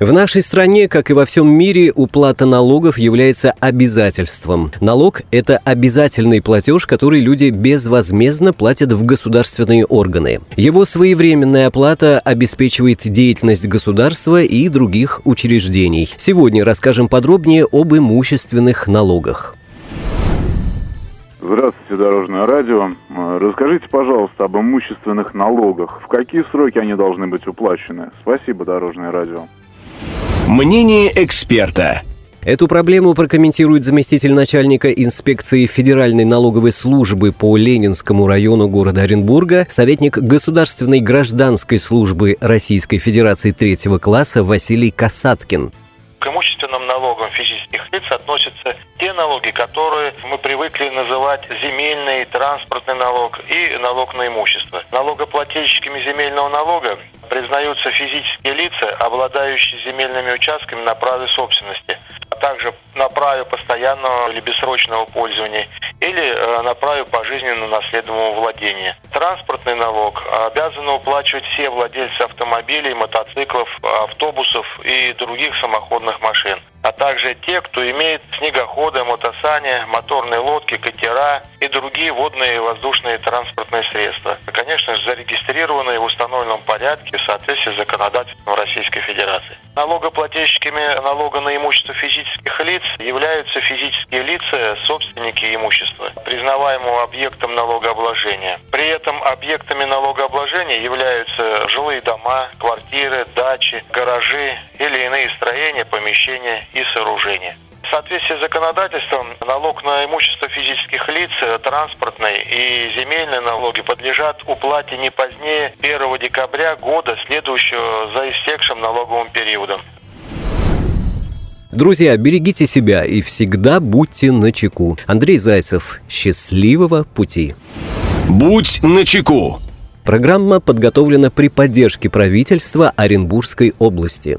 В нашей стране, как и во всем мире, уплата налогов является обязательством. Налог – это обязательный платеж, который люди безвозмездно платят в государственные органы. Его своевременная оплата обеспечивает деятельность государства и других учреждений. Сегодня расскажем подробнее об имущественных налогах. Здравствуйте, Дорожное радио. Расскажите, пожалуйста, об имущественных налогах. В какие сроки они должны быть уплачены? Спасибо, Дорожное радио. Мнение эксперта. Эту проблему прокомментирует заместитель начальника инспекции Федеральной налоговой службы по Ленинскому району города Оренбурга, советник Государственной гражданской службы Российской Федерации третьего класса Василий Касаткин. К имущественным налогам физических лиц относятся те налоги, которые мы привыкли называть земельный, транспортный налог и налог на имущество. Налогоплательщиками земельного налога признаются физические лица, обладающие земельными участками на праве собственности, а также на праве постоянного или бессрочного пользования или э, на праве пожизненного наследуемого владения. Транспортный налог обязаны уплачивать все владельцы автомобилей, мотоциклов, автобусов и других самоходных машин а также те, кто имеет снегоходы, мотосани, моторные лодки, катера и другие водные и воздушные транспортные средства. Конечно же, зарегистрированные в установленном порядке в соответствии с законодательством Российской Федерации. Налогоплательщиками налога на имущество физических лиц являются физические лица, собственники имущества, признаваемого объектом налогообложения. При этом объектами налогообложения являются жилые дома, квартиры, дачи, гаражи или иные строения, помещения и сооружения. В соответствии с законодательством налог на имущество физических лиц, транспортные и земельные налоги подлежат уплате не позднее 1 декабря года, следующего за истекшим налоговым периодом. Друзья, берегите себя и всегда будьте на чеку. Андрей Зайцев. Счастливого пути. Будь на чеку. Программа подготовлена при поддержке правительства Оренбургской области.